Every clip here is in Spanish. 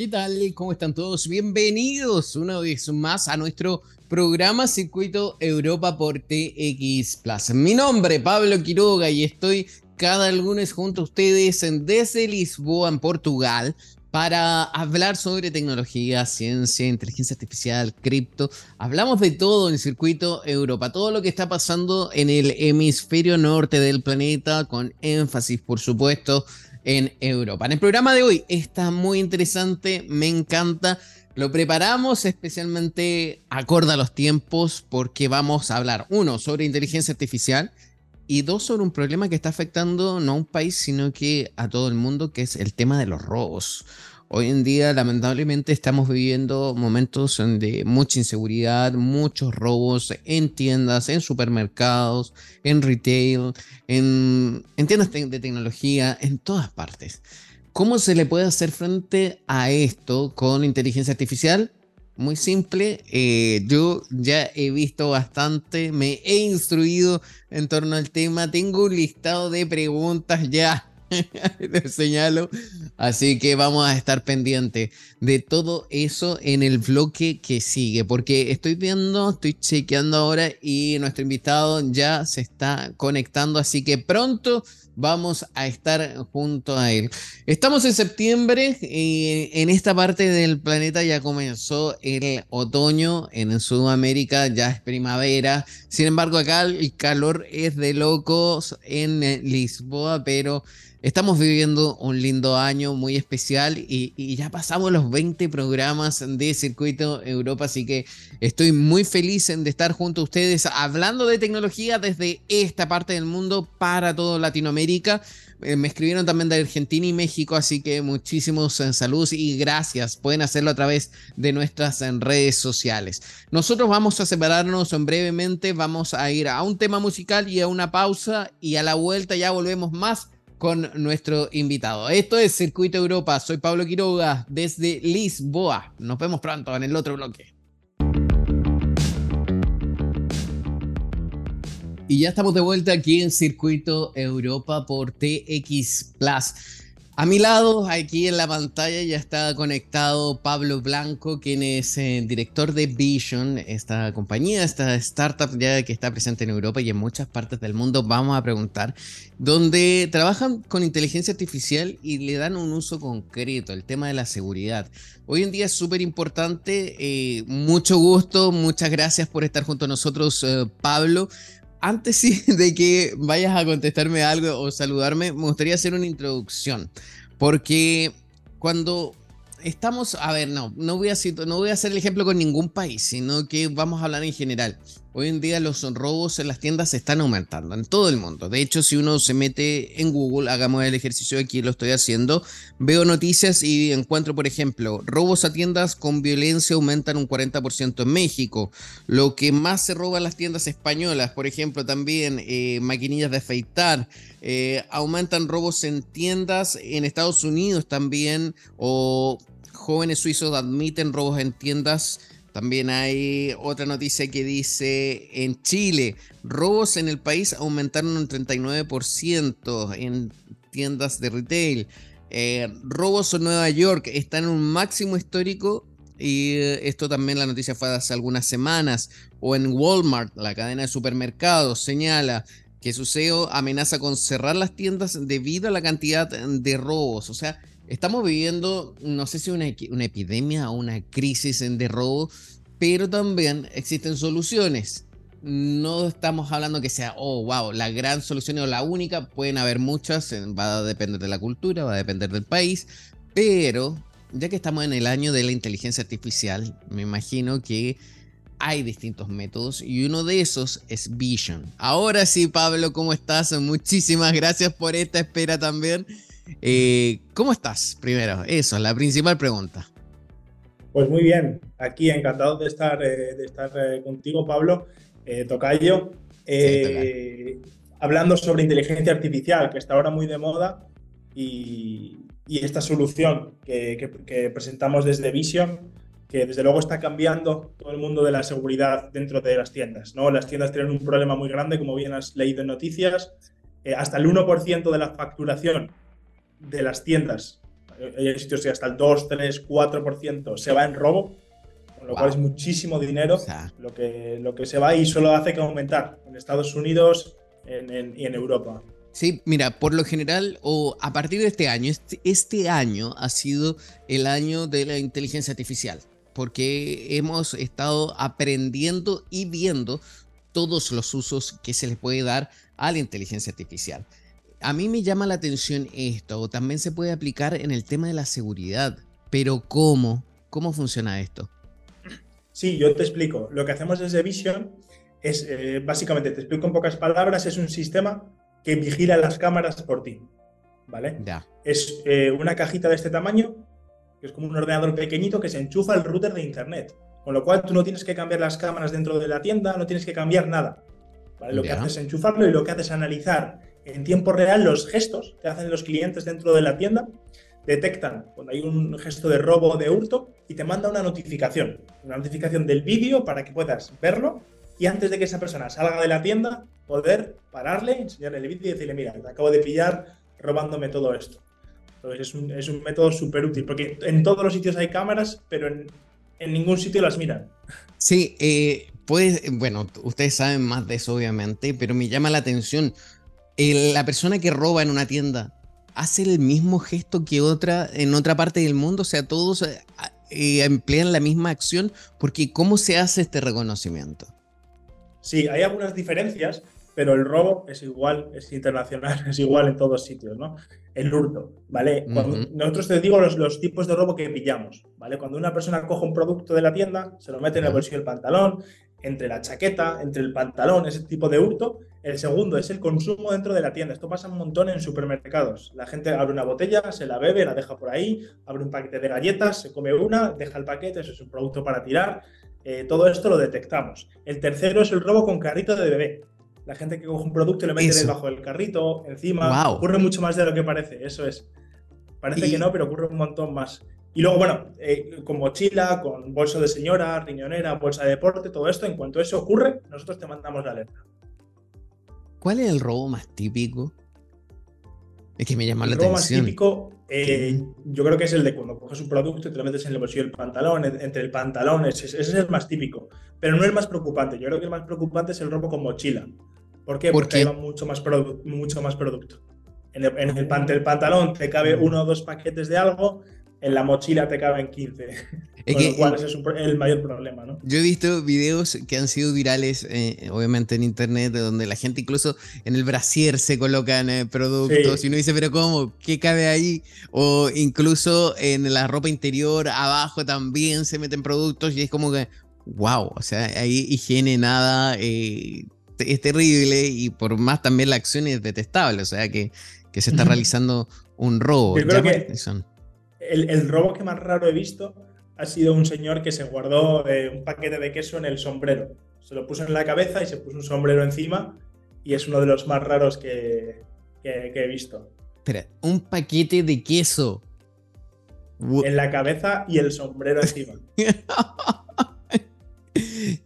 ¿Qué tal? ¿Cómo están todos? Bienvenidos una vez más a nuestro programa Circuito Europa por TX Plus. Mi nombre es Pablo Quiroga y estoy cada lunes junto a ustedes desde Lisboa, en Portugal, para hablar sobre tecnología, ciencia, inteligencia artificial, cripto. Hablamos de todo en Circuito Europa, todo lo que está pasando en el hemisferio norte del planeta, con énfasis, por supuesto, en Europa. En el programa de hoy está muy interesante, me encanta. Lo preparamos especialmente acorde a los tiempos porque vamos a hablar, uno, sobre inteligencia artificial y dos, sobre un problema que está afectando no a un país, sino que a todo el mundo, que es el tema de los robos. Hoy en día, lamentablemente, estamos viviendo momentos de mucha inseguridad, muchos robos en tiendas, en supermercados, en retail, en, tiendas de tecnología, en todas partes. ¿Cómo se le puede hacer frente a esto con inteligencia artificial? Muy simple, eh, yo ya he visto bastante, me he instruido en torno al tema, tengo un listado de preguntas ya te señalo. Así que vamos a estar pendiente de todo eso en el bloque que sigue, porque estoy viendo, estoy chequeando ahora y nuestro invitado ya se está conectando, así que pronto vamos a estar junto a él. Estamos en septiembre y en esta parte del planeta ya comenzó el otoño, en Sudamérica ya es primavera, sin embargo acá el calor es de locos en Lisboa, pero Estamos viviendo un lindo año muy especial y, ya pasamos los 20 programas de Circuito Europa, así que estoy muy feliz de estar junto a ustedes hablando de tecnología desde esta parte del mundo para toda Latinoamérica. Eh, me escribieron también de Argentina y México, así que muchísimos eh, saludos y gracias. Pueden hacerlo a través de nuestras eh, redes sociales. Nosotros vamos a separarnos brevemente, vamos a ir a un tema musical y a una pausa y a la vuelta ya volvemos más con nuestro invitado. Esto es Circuito Europa. Soy Pablo Quiroga desde Lisboa. Nos vemos pronto en el otro bloque. Y ya estamos de vuelta aquí en Circuito Europa por TX Plus. A mi lado, aquí en la pantalla, ya está conectado Pablo Blanco, quien es eh, director de Vision, esta compañía, esta startup ya que está presente en Europa y en muchas partes del mundo, vamos a preguntar, donde trabajan con inteligencia artificial y le dan un uso concreto, el tema de la seguridad. Hoy en día es súper importante, eh, mucho gusto, muchas gracias por estar junto a nosotros, eh, Pablo antes sí de que vayas a contestarme algo o saludarme, me gustaría hacer una introducción. Porque cuando estamos, a ver, no, no voy a, no voy a hacer el ejemplo con ningún país, sino que vamos a hablar en general. Hoy en día los robos en las tiendas se están aumentando en todo el mundo. De hecho, si uno se mete en Google, hagamos el ejercicio aquí, lo estoy haciendo, veo noticias y encuentro, por ejemplo, robos a tiendas con violencia aumentan un 40% en México. Lo que más se roba en las tiendas españolas, por ejemplo, también eh, maquinillas de afeitar. Eh, aumentan robos en tiendas en Estados Unidos también o jóvenes suizos admiten robos en tiendas también hay otra noticia que dice en Chile, robos en el país aumentaron un 39% en tiendas de retail. Eh, robos en Nueva York están en un máximo histórico y eh, esto también la noticia fue hace algunas semanas. O en Walmart, la cadena de supermercados, señala que su CEO amenaza con cerrar las tiendas debido a la cantidad de robos. O sea, Estamos viviendo, no sé si una, una epidemia o una crisis de robo, pero también existen soluciones. No estamos hablando que sea, oh, wow, la gran solución o la única. Pueden haber muchas, va a depender de la cultura, va a depender del país, pero ya que estamos en el año de la inteligencia artificial, me imagino que hay distintos métodos y uno de esos es Vision. Ahora sí, Pablo, ¿cómo estás? Muchísimas gracias por esta espera también. Eh, ¿Cómo estás? Primero, eso, la principal pregunta. Pues muy bien, aquí encantado de estar, eh, de estar eh, contigo, Pablo, Tocayo, hablando sobre inteligencia artificial, que está ahora muy de moda, y, esta solución que, presentamos desde Vision, que desde luego está cambiando todo el mundo de la seguridad dentro de las tiendas. ¿no? Las tiendas tienen un problema muy grande, como bien has leído en noticias, hasta el 1% de la facturación de las tiendas hay sitios que hasta el 2, 3, 4% se va en robo, con lo cual es muchísimo dinero lo, que, lo que se va y solo hace que aumentar en Estados Unidos y en Europa. Sí, mira, por lo general, o a partir de este año, este, este, año ha sido el año de la inteligencia artificial, porque hemos estado aprendiendo y viendo todos los usos que se le puede dar a la inteligencia artificial. A mí me llama la atención esto, también se puede aplicar en el tema de la seguridad, pero ¿cómo? ¿Cómo funciona esto? Sí, yo te explico. Lo que hacemos desde Vision es, eh, básicamente, te explico en pocas palabras, es un sistema que vigila las cámaras por ti. ¿Vale? Ya. Es eh, una cajita de este tamaño, que es como un ordenador pequeñito que se enchufa al router de internet. Con lo cual tú no tienes que cambiar las cámaras dentro de la tienda, no tienes que cambiar nada. ¿Vale? Lo que haces es enchufarlo y lo que haces es analizar en tiempo real los gestos que hacen los clientes dentro de la tienda. Detectan cuando hay un gesto de robo o de hurto y te manda una notificación. Una notificación del vídeo para que puedas verlo y antes de que esa persona salga de la tienda, poder pararle, enseñarle el vídeo y decirle, mira, te acabo de pillar robándome todo esto. Entonces es un, es un método súper útil, porque en todos los sitios hay cámaras, pero en, en ningún sitio las miran. Sí, eh, pues, bueno, ustedes saben más de eso obviamente, pero me llama la atención, la persona que roba en una tienda, ¿hace el mismo gesto que otra en otra parte del mundo? O sea, todos eh, eh, emplean la misma acción, porque ¿cómo se hace este reconocimiento? Sí, hay algunas diferencias, pero el robo es igual, es internacional, es igual en todos sitios, ¿no? El hurto, ¿vale? nosotros te digo los, los, tipos de robo que pillamos, ¿vale? Cuando una persona coge un producto de la tienda, se lo mete en el bolsillo del pantalón, entre la chaqueta, entre el pantalón, ese tipo de hurto. El segundo es el consumo dentro de la tienda. Esto pasa un montón en supermercados. La gente abre una botella, se la bebe, la deja por ahí, abre un paquete de galletas, se come una, deja el paquete, eso es un producto para tirar. Eh, todo esto lo detectamos. El tercero es el robo con carrito de bebé. La gente que coge un producto y lo mete debajo del carrito, encima. Ocurre mucho más de lo que parece, eso es. Parece que no, pero ocurre un montón más. Y luego, bueno, eh, con mochila, con bolso de señora, riñonera, bolsa de deporte, todo esto, en cuanto eso ocurre, nosotros te mandamos la alerta. ¿Cuál es el robo más típico? Es que me llama la atención. El robo más típico eh, yo creo que es el de cuando coges un producto y te lo metes en el bolsillo del pantalón, entre el pantalón, ese, es el más típico. Pero no es el más preocupante. Yo creo que el más preocupante es el robo con mochila. ¿Por qué? Porque lleva mucho más, mucho más producto. En, el, en el, pantalón te cabe uno o dos paquetes de algo, en la mochila te caben 15. Es Con lo cual ese es el mayor problema, ¿no? Yo he visto videos que han sido virales, eh, obviamente en internet, donde la gente incluso en el brasier se colocan eh, productos y uno dice, pero ¿cómo? ¿Qué cabe ahí? O incluso en la ropa interior, abajo también se meten productos y es como que, wow, o sea, ahí higiene nada, eh, es terrible y por más también la acción es detestable, o sea, que, que se está realizando un robo. Yo creo que el, robo que más raro he visto ha sido un señor que se guardó eh, un paquete de queso en el sombrero. Se lo puso en la cabeza y se puso un sombrero encima y es uno de los más raros que, he visto. Espera, un paquete de queso. En la cabeza y el sombrero encima.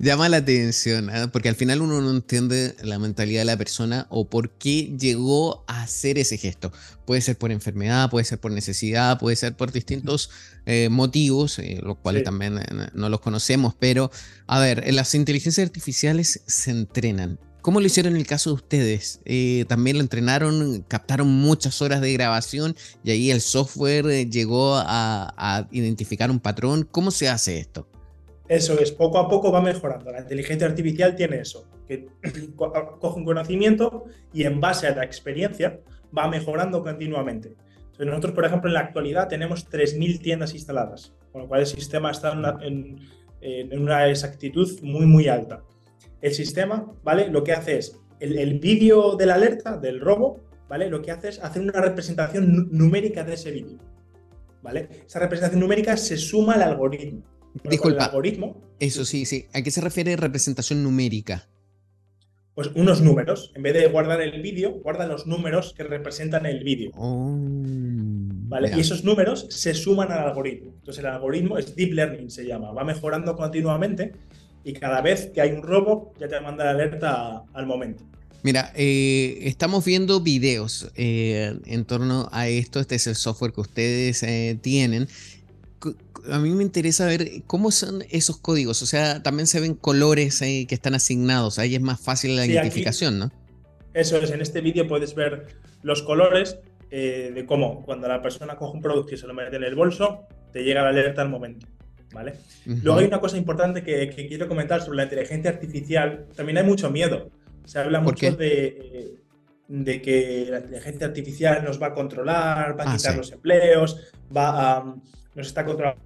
llama la atención, ¿ah? porque al final uno no entiende la mentalidad de la persona o por qué llegó a hacer ese gesto. Puede ser por enfermedad, puede ser por necesidad, puede ser por distintos eh, motivos, eh, los cuales también eh, no los conocemos, pero a ver, las inteligencias artificiales se entrenan. ¿Cómo lo hicieron en el caso de ustedes? también lo entrenaron, captaron muchas horas de grabación y ahí el software llegó a identificar un patrón. ¿Cómo se hace esto? Eso es, poco a poco va mejorando. La inteligencia artificial tiene eso, que coge un conocimiento y en base a la experiencia va mejorando continuamente. nosotros, por ejemplo, en la actualidad tenemos 3.000 tiendas instaladas, con lo cual el sistema está en una, exactitud muy, muy alta. El sistema, ¿vale? Lo que hace es, el, el vídeo de la alerta, del robo, ¿vale? Lo que hace es hacer una representación numérica de ese vídeo, ¿vale? Esa representación numérica se suma al algoritmo. Disculpa. algoritmo. Eso sí, sí. ¿A qué se refiere representación numérica? Pues unos números. En vez de guardar el vídeo, guarda los números que representan el vídeo. Oh, ¿Vale? Y esos números se suman al algoritmo. Entonces el algoritmo es deep learning, se llama. Va mejorando continuamente y cada vez que hay un robo ya te manda la alerta al momento. Mira, eh, estamos viendo videos eh, en torno a esto. Este es el software que ustedes eh, tienen. A mí me interesa ver cómo son esos códigos. O sea, también se ven colores que están asignados. Ahí es más fácil la identificación, ¿no? Eso es. En este vídeo puedes ver los colores de cómo cuando la persona coge un producto y se lo mete en el bolso, te llega la alerta al momento. ¿Vale? Luego hay una cosa importante que, que quiero comentar sobre la inteligencia artificial. También hay mucho miedo. Se habla mucho de, de, que la inteligencia artificial nos va a controlar, va a ah, quitar los empleos, va a, nos está controlando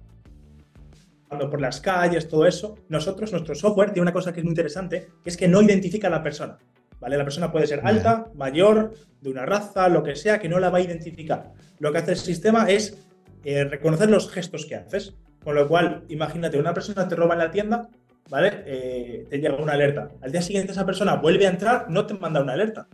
por las calles, todo eso. Nosotros, nuestro software, tiene una cosa que es muy interesante, que es que no identifica a la persona. ¿Vale? La persona puede ser alta, mayor, de una raza, lo que sea, que no la va a identificar. Lo que hace el sistema es eh, reconocer los gestos que haces. Con lo cual, imagínate, una persona te roba en la tienda ¿vale? Eh, te llega una alerta. Al día siguiente esa persona vuelve a entrar, no te manda una alerta,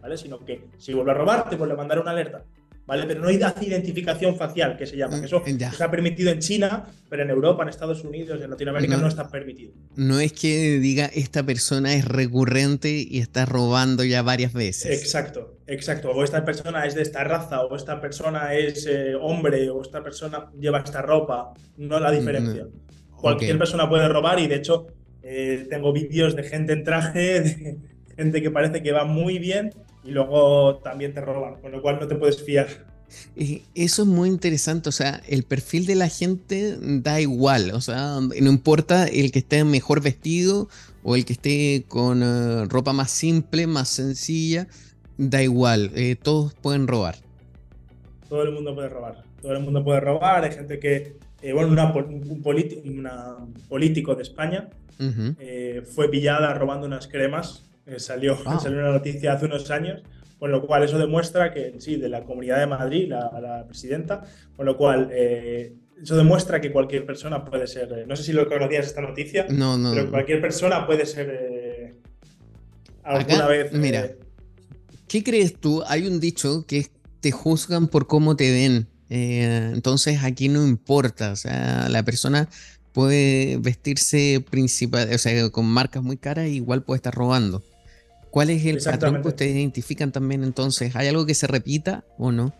¿vale? Sino que si vuelve a robar, te vuelve a mandar una alerta. ¿Vale? Pero no hay identificación facial, que se llama. Que eso mm, está permitido en China, pero en Europa, en Estados Unidos, en Latinoamérica no, está permitido. No es que diga esta persona es recurrente y está robando ya varias veces. Exacto, exacto. O esta persona es de esta raza, o esta persona es eh, hombre, o esta persona lleva esta ropa. No la diferencia. Cualquier persona puede robar y de hecho eh, tengo vídeos de gente en traje, de gente que parece que va muy bien y luego también te roban, con lo cual no te puedes fiar. Eso es muy interesante, o sea, el perfil de la gente da igual, o sea, no importa el que esté mejor vestido o el que esté con eh, ropa más simple, más sencilla, da igual, eh, todos pueden robar. Todo el mundo puede robar, todo el mundo puede robar, hay gente que eh, bueno, un, político de España eh, fue pillada robando unas cremas, eh, salió, ah. salió una noticia hace unos años, con lo cual eso demuestra que, sí, de la Comunidad de Madrid, la, presidenta, con lo cual eso demuestra que cualquier persona puede ser, no sé si lo conocías esta noticia, no, no, pero cualquier persona puede ser alguna vez... Mira, ¿qué crees tú? Hay un dicho que te juzgan por cómo te ven. Eh, entonces aquí no importa, o sea, la persona puede vestirse principal, o sea, con marcas muy caras, igual puede estar robando. ¿Cuál es el patrón que ustedes identifican también entonces? ¿Hay algo que se repita o no?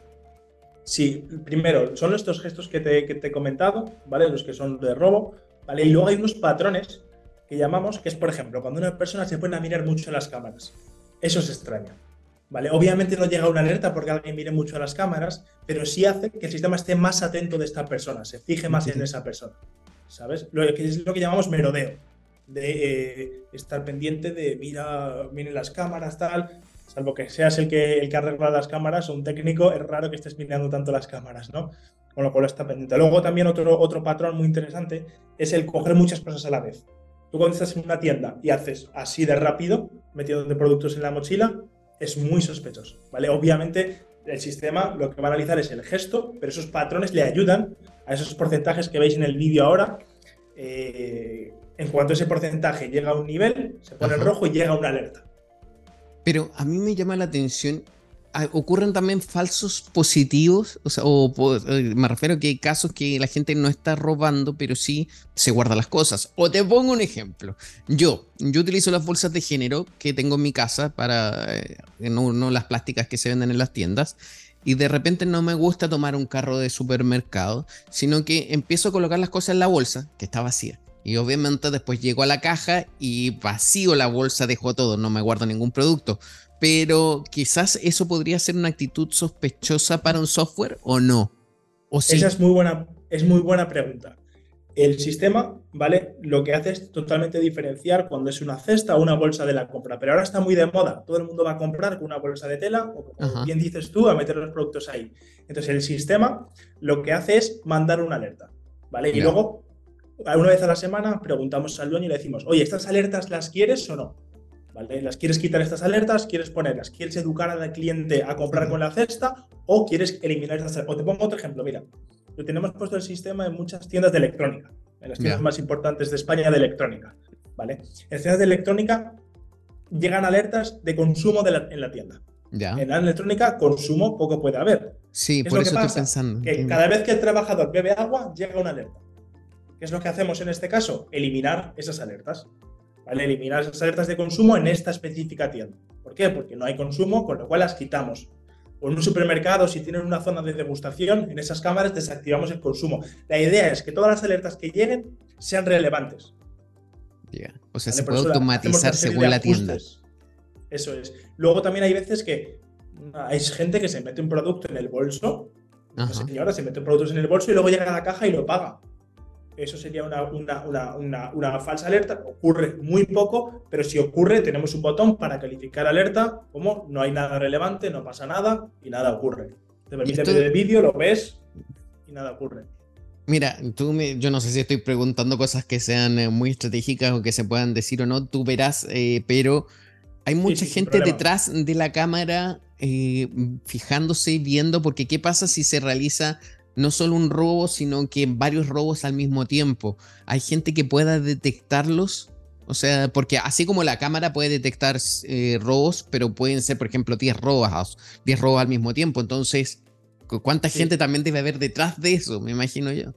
Sí, primero, son estos gestos que te, que te he comentado, ¿vale? Los que son de robo, ¿vale? Y luego hay unos patrones que llamamos, que es, por ejemplo, cuando una persona se pone a mirar mucho las cámaras. Eso es extraño. ¿vale? Obviamente no llega una alerta porque alguien mire mucho a las cámaras, pero sí hace que el sistema esté más atento de esta persona, se fije más en esa persona, ¿sabes? Lo que es lo que llamamos merodeo, de eh, estar pendiente de mira, miren las cámaras, tal, salvo que seas el que, el que arregla las cámaras o un técnico, es raro que estés mirando tanto las cámaras, ¿no? Con lo cual está pendiente. Luego también otro, otro patrón muy interesante es el coger muchas cosas a la vez. Tú cuando estás en una tienda y haces así de rápido, metiendo productos en la mochila, es muy sospechoso, ¿vale? Obviamente el sistema lo que va a analizar es el gesto, pero esos patrones le ayudan a esos porcentajes que veis en el vídeo ahora. Eh, en cuanto ese porcentaje llega a un nivel, se pone en rojo y llega una alerta. Pero a mí me llama la atención ocurren también falsos positivos, o sea, eh, me refiero a que hay casos que la gente no está robando, pero sí se guarda las cosas. O te pongo un ejemplo. Yo, yo utilizo las bolsas de género que tengo en mi casa para eh, no, las plásticas que se venden en las tiendas. Y de repente no me gusta tomar un carro de supermercado, sino que empiezo a colocar las cosas en la bolsa, que está vacía. Y obviamente después llego a la caja y vacío la bolsa, dejo todo, no me guardo ningún producto pero quizás eso podría ser una actitud sospechosa para un software o no. ¿O Esa es muy, buena, es muy buena pregunta. El sistema, ¿vale? Lo que hace es totalmente diferenciar cuando es una cesta o una bolsa de la compra. Pero ahora está muy de moda. Todo el mundo va a comprar con una bolsa de tela o, como bien dices tú, a meter los productos ahí. Entonces, el sistema lo que hace es mandar una alerta, ¿vale? Y luego, una vez a la semana, preguntamos al dueño y le decimos, oye, ¿estas alertas las quieres o no? ¿Las quieres quitar estas alertas? ¿Quieres ponerlas? ¿Quieres educar al cliente a comprar con la cesta? ¿O quieres eliminar estas alertas? O te pongo otro ejemplo, mira. Lo tenemos puesto el sistema en muchas tiendas de electrónica, en las tiendas más importantes de España de electrónica. ¿vale? En las tiendas de electrónica llegan alertas de consumo en la tienda. En la electrónica, consumo poco puede haber. Sí, por eso estoy pensando. Que cada vez que el trabajador bebe agua, llega una alerta. ¿Qué es lo que hacemos en este caso? Eliminar esas alertas. ¿vale? Eliminar esas alertas de consumo en esta específica tienda. ¿Por qué? Porque no hay consumo, con lo cual las quitamos. O en un supermercado, si tienen una zona de degustación, en esas cámaras desactivamos el consumo. La idea es que todas las alertas que lleguen sean relevantes. O sea, se puede automatizar según la tienda. Eso es. Luego también hay veces que hay gente que se mete un producto en el bolso. Una señora se mete productos en el bolso y luego llega a la caja y lo paga. Eso sería una, una, falsa alerta. Ocurre muy poco, pero si ocurre, tenemos un botón para calificar alerta, como no hay nada relevante, no pasa nada y nada ocurre. Te permite ver el vídeo, lo ves y nada ocurre. Mira, tú me, yo no sé si estoy preguntando cosas que sean eh, muy estratégicas o que se puedan decir o no, tú verás, eh, pero hay mucha gente detrás de la cámara eh, fijándose y viendo, porque ¿qué pasa si se realiza no solo un robo, sino que varios robos al mismo tiempo? ¿Hay gente que pueda detectarlos? O sea, porque así como la cámara puede detectar robos, pero pueden ser, por ejemplo, 10 robos, 10 robos al mismo tiempo. Entonces, ¿Cuánta gente también debe haber detrás de eso? Me imagino yo.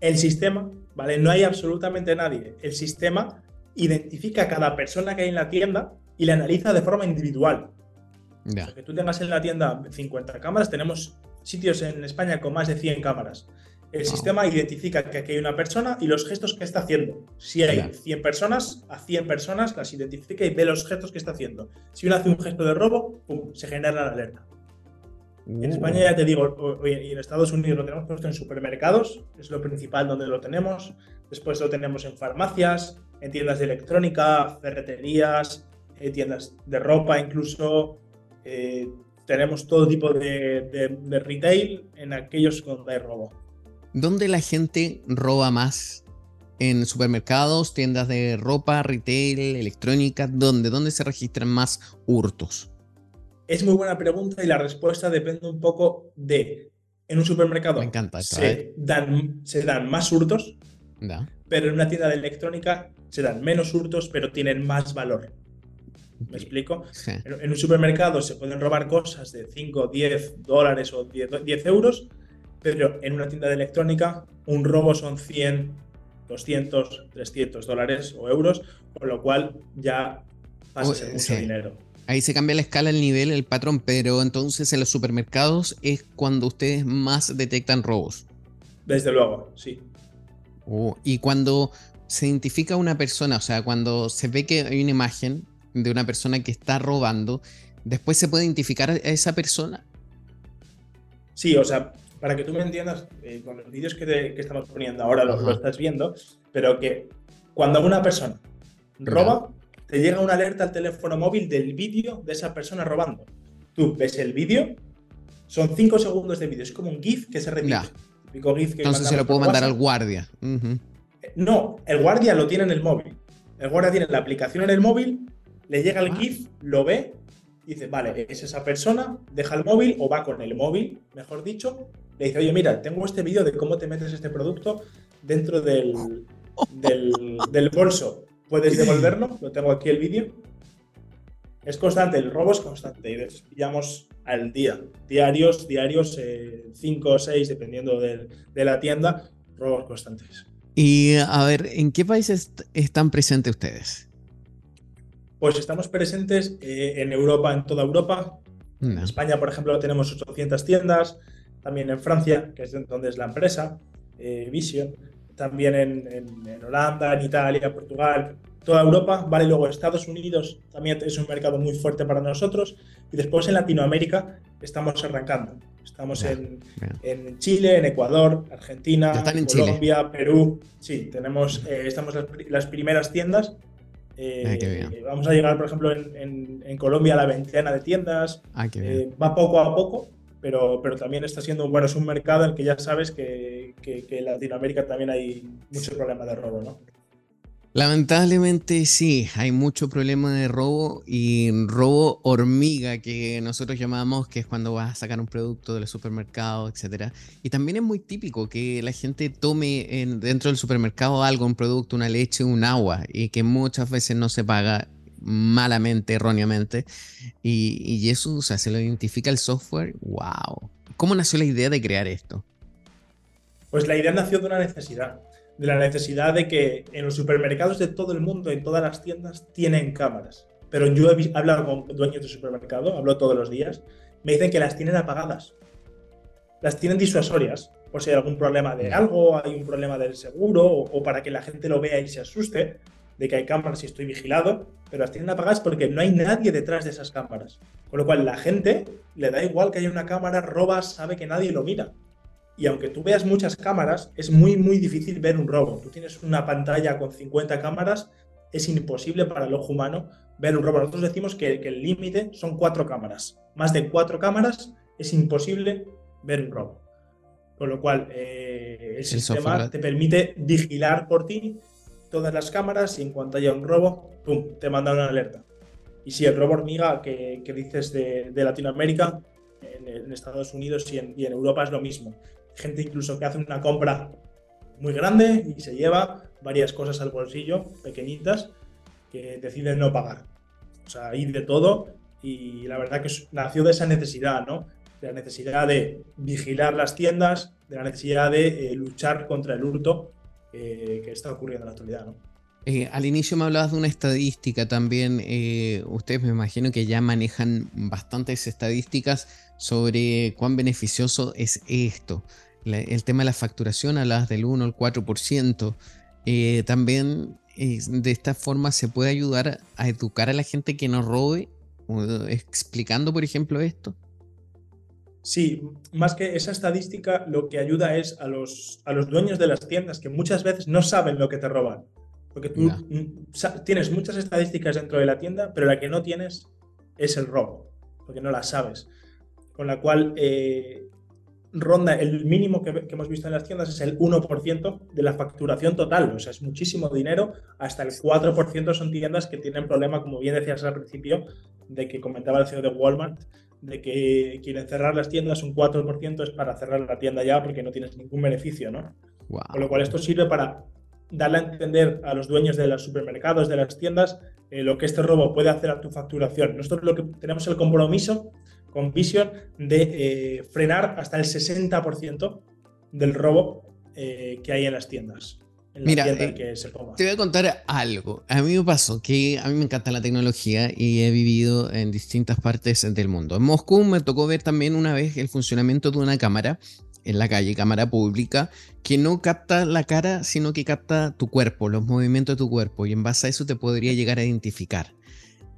El sistema, ¿vale? No hay absolutamente nadie. El sistema identifica a cada persona que hay en la tienda y la analiza de forma individual. Ya. que tú tengas en la tienda 50 cámaras, tenemos sitios en España con más de 100 cámaras. El sistema identifica que aquí hay una persona y los gestos que está haciendo. Si hay 100 personas, a 100 personas las identifica y ve los gestos que está haciendo. Si uno hace un gesto de robo, ¡pum! se genera la alerta. En España ya te digo, y en Estados Unidos lo tenemos puesto en supermercados, es lo principal donde lo tenemos. Después lo tenemos en farmacias, en tiendas de electrónica, ferreterías, eh, tiendas de ropa incluso. Eh, tenemos todo tipo de, retail en aquellos donde hay robo. ¿Dónde la gente roba más? ¿En supermercados, tiendas de ropa, retail, electrónica? ¿Dónde? ¿Dónde se registran más hurtos? Es muy buena pregunta y la respuesta depende un poco de. En un supermercado Me encanta se, ¿eh? dan, se dan más hurtos, pero en una tienda de electrónica se dan menos hurtos, pero tienen más valor. ¿Me explico? En, un supermercado se pueden robar cosas de 5, 10 dólares o 10, 10, euros, pero en una tienda de electrónica un robo son 100, 200, 300 dólares o euros, con lo cual ya pasa ser mucho dinero. Ahí se cambia la escala, el nivel, el patrón, pero entonces en los supermercados es cuando ustedes más detectan robos. Desde luego, sí. Oh, y cuando se identifica una persona, o sea, cuando se ve que hay una imagen de una persona que está robando, después se puede identificar a esa persona. Sí, o sea, para que tú me entiendas, eh, con los vídeos que, estamos poniendo ahora lo, estás viendo, pero que cuando una persona roba, te llega una alerta al teléfono móvil del vídeo de esa persona robando. Tú ves el vídeo, son 5 segundos de vídeo, es como un GIF que se repite. Entonces se lo puedo mandar al guardia. No, el guardia lo tiene en el móvil. El guardia tiene la aplicación en el móvil, le llega el ah. GIF, lo ve, dice, vale, es esa persona, deja el móvil o va con el móvil, mejor dicho, le dice, oye, mira, tengo este vídeo de cómo te metes este producto dentro del, del, del bolso. ¿Puedes devolverlo? Lo tengo aquí el vídeo. Es constante, el robo es constante y pillamos al día. Diarios, diarios, 5 o 6, dependiendo de, la tienda, robos constantes. Y a ver, ¿en qué países están presentes ustedes? Pues estamos presentes eh, en Europa, en toda Europa. En España, por ejemplo, tenemos 800 tiendas. También en Francia, que es donde es la empresa, eh, Vision también en, Holanda, en Italia, Portugal, toda Europa, ¿vale? Luego Estados Unidos también es un mercado muy fuerte para nosotros. Y después en Latinoamérica estamos arrancando. Estamos en, Chile, en Ecuador, Argentina, Colombia, Perú. Sí, tenemos, eh, estamos las, las, primeras tiendas. Eh, vamos a llegar, por ejemplo, en, Colombia a la veintena de tiendas. Eh, va poco a poco, pero, pero también está siendo, bueno, es un mercado en el que ya sabes que, que, en Latinoamérica también hay mucho problema de robo, ¿no? Lamentablemente sí, hay mucho problema de robo y robo hormiga que nosotros llamamos, que es cuando vas a sacar un producto del supermercado, etc. Y también es muy típico que la gente tome en, dentro del supermercado algo, un producto, una leche, un agua, y que muchas veces no se paga malamente, erróneamente. Y, eso, o sea, se lo identifica el software. ¡Wow! ¿Cómo nació la idea de crear esto? Pues la idea nació de una necesidad. De la necesidad de que en los supermercados de todo el mundo, en todas las tiendas, tienen cámaras. pero yo he hablado con dueños de supermercado, hablo todos los días, me dicen que las tienen apagadas. Las tienen disuasorias, por si hay algún problema de algo, hay un problema del seguro, o, para que la gente lo vea y se asuste de que hay cámaras y estoy vigilado, pero las tienen apagadas porque no hay nadie detrás de esas cámaras. Con lo cual la gente le da igual que haya una cámara, roba, sabe que nadie lo mira. Y aunque tú veas muchas cámaras, es muy, muy difícil ver un robo. Tú tienes una pantalla con 50 cámaras, es imposible para el ojo humano ver un robo. Nosotros decimos que, el límite son cuatro cámaras. Más de cuatro cámaras es imposible ver un robo. Con lo cual, eh, el, sistema te permite vigilar por ti todas las cámaras y en cuanto haya un robo, ¡pum!, te manda una alerta. Y si el robo hormiga que, dices de, Latinoamérica, en, Estados Unidos y en, y en Europa es lo mismo gente incluso que hace una compra muy grande y se lleva varias cosas al bolsillo, pequeñitas, que deciden no pagar. O sea, hay de todo y la verdad que nació de esa necesidad, ¿no? De la necesidad de vigilar las tiendas, de la necesidad de eh, luchar contra el hurto eh, que está ocurriendo en la actualidad, ¿no? Eh, al inicio me hablabas de una estadística también. ustedes me imagino que ya manejan bastantes estadísticas sobre cuán beneficioso es esto el tema de la facturación, hablabas del 1 al 4%. Eh, también eh, de esta forma se puede ayudar a educar a la gente que no robe, explicando, por ejemplo, esto. Sí, más que esa estadística, lo que ayuda es a los, a los dueños de las tiendas que muchas veces no saben lo que te roban. Porque tú tienes muchas estadísticas dentro de la tienda, pero la que no tienes es el robo, porque no la sabes. Con la cual, eh, ronda, el mínimo que, hemos visto en las tiendas es el 1% de la facturación total, o sea, es muchísimo dinero, hasta el 4% son tiendas que tienen problema, como bien decías al principio, de que comentaba el CEO de Walmart, de que quieren cerrar las tiendas, un 4% es para cerrar la tienda ya porque no tienes ningún beneficio, ¿no? Con lo cual esto sirve para darle a entender a los dueños de los supermercados, de las tiendas, eh, lo que este robo puede hacer a tu facturación. Nosotros lo que tenemos el compromiso con Vision de eh, frenar hasta el 60% del robo eh, que hay en las tiendas. Mira, eh, te voy a contar algo. A mí me pasó que a mí me encanta la tecnología y he vivido en distintas partes del mundo. En Moscú me tocó ver también una vez el funcionamiento de una cámara en la calle, cámara pública, que no capta la cara, sino que capta tu cuerpo, los movimientos de tu cuerpo, y en base a eso te podría llegar a identificar.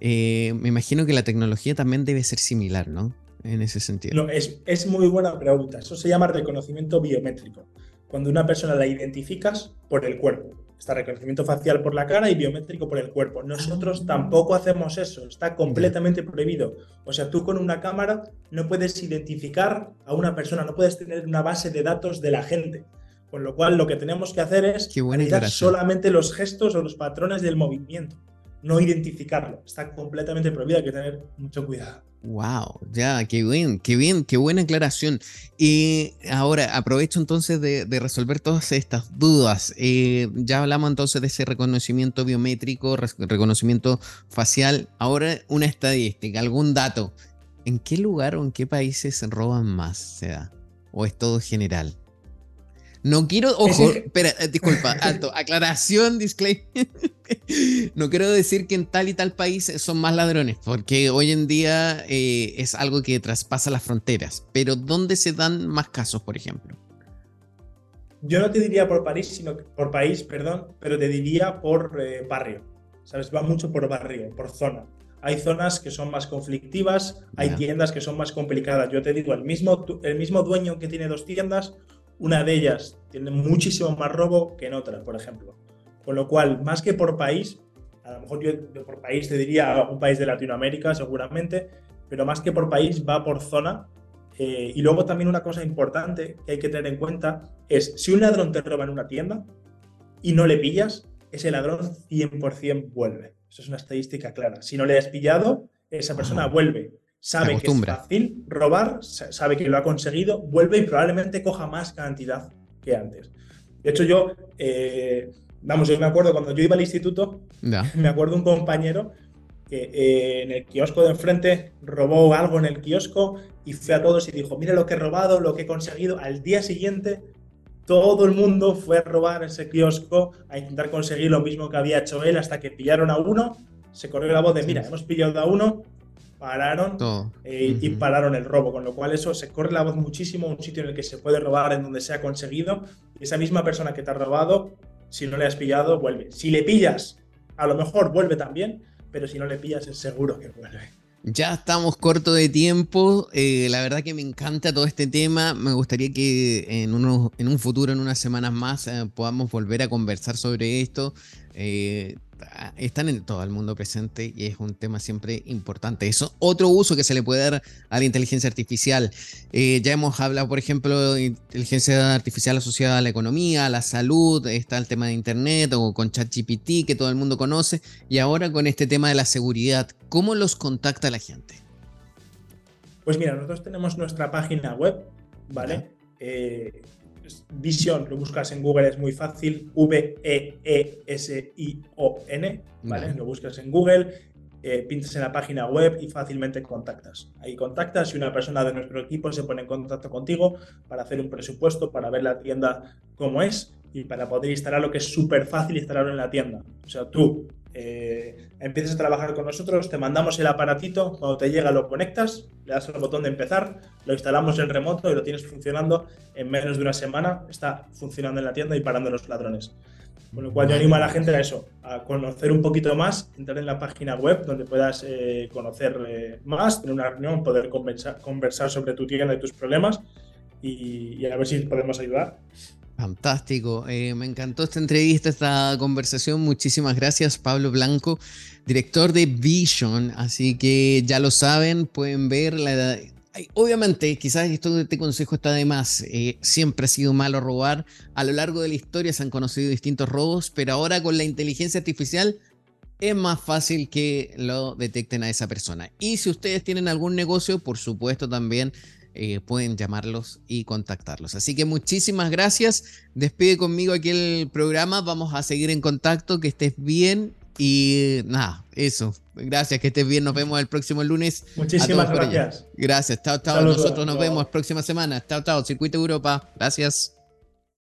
Eh, me imagino que la tecnología también debe ser similar, ¿no? En ese sentido. No, es, es muy buena pregunta. Eso se llama reconocimiento biométrico. Cuando una persona la identificas por el cuerpo. Está reconocimiento facial por la cara y biométrico por el cuerpo. Nosotros ah. tampoco hacemos eso, está completamente prohibido. O sea, tú con una cámara no puedes identificar a una persona, no puedes tener una base de datos de la gente. Con lo cual, lo que tenemos que hacer es analizar solamente los gestos o los patrones del movimiento no identificarlo. Está completamente prohibido, hay que tener mucho cuidado. Wow, ya, qué bien, qué bien, qué buena aclaración. Y ahora aprovecho entonces de, resolver todas estas dudas. Eh, ya hablamos entonces de ese reconocimiento biométrico, reconocimiento facial. Ahora una estadística, algún dato. ¿En qué lugar o en qué países roban más se da? ¿O es todo general? No quiero, ojo, espera, eh, disculpa, alto, aclaración, disclaimer. no quiero decir que en tal y tal país son más ladrones, porque hoy en día eh, es algo que traspasa las fronteras. Pero ¿dónde se dan más casos, por ejemplo? Yo no te diría por país, sino por país, perdón, pero te diría por eh, barrio. ¿Sabes? Va mucho por barrio, por zona. Hay zonas que son más conflictivas, hay tiendas que son más complicadas. Yo te digo, el mismo, el mismo dueño que tiene dos tiendas una de ellas tiene muchísimo más robo que en otra, por ejemplo. Con lo cual, más que por país, a lo mejor yo, por país te diría un país de Latinoamérica seguramente, pero más que por país va por zona. Eh, y luego también una cosa importante que hay que tener en cuenta es, si un ladrón te roba en una tienda y no le pillas, ese ladrón 100% vuelve. Eso es una estadística clara. Si no le has pillado, esa persona vuelve sabe que es fácil robar, sabe que lo ha conseguido, vuelve y probablemente coja más cantidad que antes. De hecho, yo, eh, vamos, yo me acuerdo cuando yo iba al instituto, me acuerdo un compañero que eh, en el kiosco de enfrente robó algo en el kiosco y fue a todos y dijo, mira lo que he robado, lo que he conseguido. Al día siguiente, todo el mundo fue a robar ese kiosco, a intentar conseguir lo mismo que había hecho él hasta que pillaron a uno se corrió la voz de, mira, hemos pillado a uno, pararon eh, y pararon el robo, con lo cual eso se corre la voz muchísimo, un sitio en el que se puede robar, en donde se ha conseguido, y esa misma persona que te ha robado, si no le has pillado, vuelve. Si le pillas, a lo mejor vuelve también, pero si no le pillas es seguro que vuelve. Ya estamos corto de tiempo. Eh, la verdad que me encanta todo este tema. Me gustaría que en, en un futuro, en unas semanas más, eh, podamos volver a conversar sobre esto. Eh, están en todo el mundo presente y es un tema siempre importante. Eso, otro uso que se le puede dar a la inteligencia artificial. Eh, ya hemos hablado, por ejemplo, de inteligencia artificial asociada a la economía, a la salud, está el tema de Internet o con ChatGPT que todo el mundo conoce y ahora con este tema de la seguridad. ¿Cómo los contacta la gente? Pues mira, nosotros tenemos nuestra página web, ¿vale? Vision, lo buscas en Google, es muy fácil, V-E-E-S-I-O-N, ¿vale? Lo buscas en Google, eh, pintas en la página web y fácilmente contactas. Ahí contactas y una persona de nuestro equipo se pone en contacto contigo para hacer un presupuesto, para ver la tienda cómo es y para poder instalar lo que es súper fácil instalarlo en la tienda. O sea, tú eh, empiezas a trabajar con nosotros, te mandamos el aparatito, cuando te llega lo conectas, le das al botón de empezar, lo instalamos en remoto y lo tienes funcionando en menos de una semana, está funcionando en la tienda y parando los ladrones. Con lo cual yo animo a la gente a eso, a conocer un poquito más, entrar en la página web donde puedas eh, conocer eh, más, tener una reunión, poder conversar, conversar sobre tu tienda y tus problemas y, y a ver si podemos ayudar. Fantástico, eh, me encantó esta entrevista, esta conversación. Muchísimas gracias, Pablo Blanco, director de Vision. Así que ya lo saben, pueden ver la Obviamente, quizás esto de este consejo está de más. Eh, siempre ha sido malo robar. A lo largo de la historia se han conocido distintos robos, pero ahora con la inteligencia artificial es más fácil que lo detecten a esa persona. Y si ustedes tienen algún negocio, por supuesto también eh, pueden llamarlos y contactarlos. Así que muchísimas gracias. Despide conmigo aquí el programa. Vamos a seguir en contacto. Que estés bien. Y nada, eso. Gracias, que estés bien. Nos vemos el próximo lunes. Muchísimas gracias. Gracias. Chao, chao. Nosotros nos vemos la próxima semana. Chao, chao. Circuito Europa. Gracias.